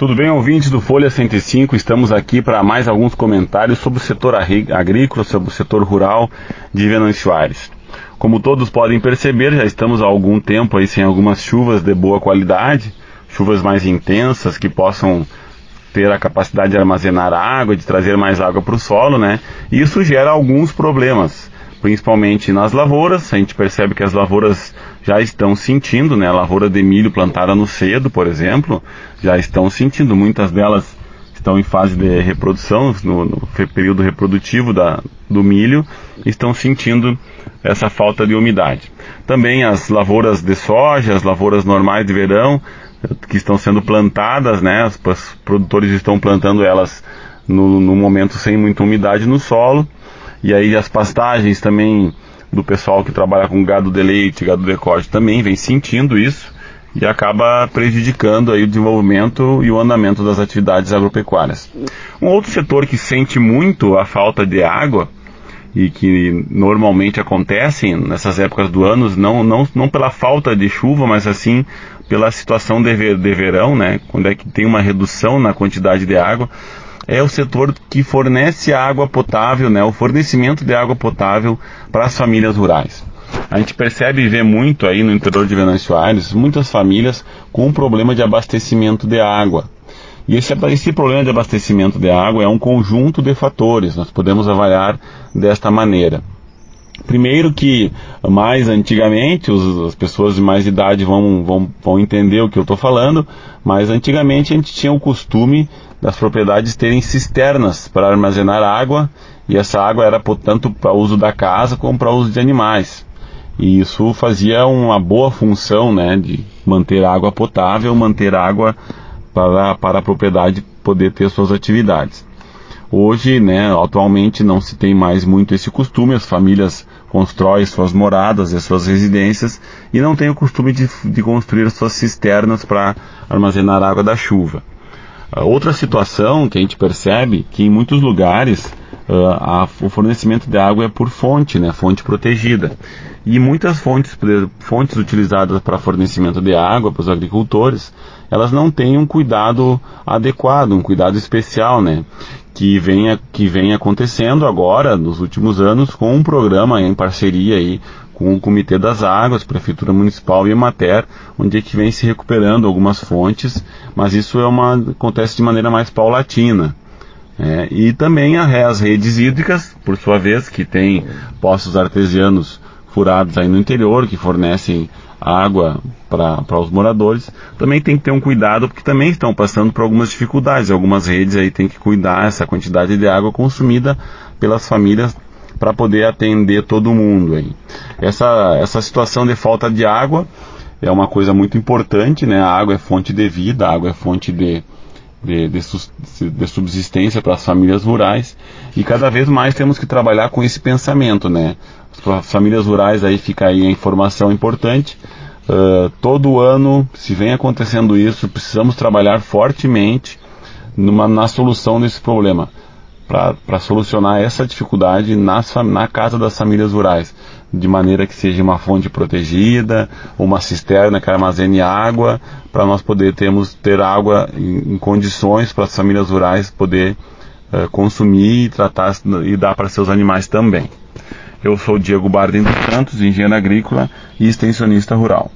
Tudo bem, ouvintes do Folha 105? Estamos aqui para mais alguns comentários sobre o setor agrícola, sobre o setor rural de Venâncio Aires. Como todos podem perceber, já estamos há algum tempo aí sem algumas chuvas de boa qualidade, chuvas mais intensas que possam ter a capacidade de armazenar água, de trazer mais água para o solo, né? Isso gera alguns problemas, principalmente nas lavouras. A gente percebe que as lavouras já estão sentindo, né? A lavoura de milho plantada no cedo, por exemplo, já estão sentindo. Muitas delas estão em fase de reprodução, no, no período reprodutivo da, do milho, estão sentindo essa falta de umidade. Também as lavouras de soja, as lavouras normais de verão, que estão sendo plantadas, né? Os produtores estão plantando elas no, no momento sem muita umidade no solo. E aí as pastagens também do pessoal que trabalha com gado de leite, gado de corte também vem sentindo isso e acaba prejudicando aí o desenvolvimento e o andamento das atividades agropecuárias. Um outro setor que sente muito a falta de água e que normalmente acontecem nessas épocas do ano, não, não, não pela falta de chuva, mas assim pela situação de, de verão, né, quando é que tem uma redução na quantidade de água, é o setor que fornece água potável, né, o fornecimento de água potável para as famílias rurais. A gente percebe e vê muito aí no interior de Venâncio Aires, muitas famílias com um problema de abastecimento de água. E esse, esse problema de abastecimento de água é um conjunto de fatores, nós podemos avaliar desta maneira. Primeiro que mais antigamente, os, as pessoas de mais idade vão, vão, vão entender o que eu estou falando, mas antigamente a gente tinha o costume das propriedades terem cisternas para armazenar água e essa água era tanto para uso da casa como para uso de animais. E isso fazia uma boa função né, de manter água potável, manter água para, para a propriedade poder ter suas atividades. Hoje, né, atualmente não se tem mais muito esse costume, as famílias constroem suas moradas e suas residências e não tem o costume de, de construir suas cisternas para armazenar água da chuva. Outra situação que a gente percebe que em muitos lugares a, o fornecimento de água é por fonte, né, fonte protegida. E muitas fontes, fontes utilizadas para fornecimento de água para os agricultores, elas não têm um cuidado adequado, um cuidado especial, né? Que vem, que vem acontecendo agora, nos últimos anos, com um programa em parceria aí com o Comitê das Águas, Prefeitura Municipal e Emater, onde é que vem se recuperando algumas fontes, mas isso é uma, acontece de maneira mais paulatina. É, e também as redes hídricas, por sua vez, que tem poços artesianos furados aí no interior, que fornecem água para os moradores, também tem que ter um cuidado, porque também estão passando por algumas dificuldades. Algumas redes aí tem que cuidar essa quantidade de água consumida pelas famílias para poder atender todo mundo aí. Essa, essa situação de falta de água é uma coisa muito importante, né? A água é fonte de vida, a água é fonte de, de, de, de subsistência para as famílias rurais e cada vez mais temos que trabalhar com esse pensamento, né? As famílias rurais aí fica aí a informação importante. Uh, todo ano, se vem acontecendo isso, precisamos trabalhar fortemente numa, na solução desse problema para solucionar essa dificuldade nas, na casa das famílias rurais, de maneira que seja uma fonte protegida, uma cisterna que armazene água, para nós poder termos, ter água em, em condições para as famílias rurais poder uh, consumir e tratar e dar para seus animais também. Eu sou Diego Bardem dos Santos, engenheiro agrícola e extensionista rural.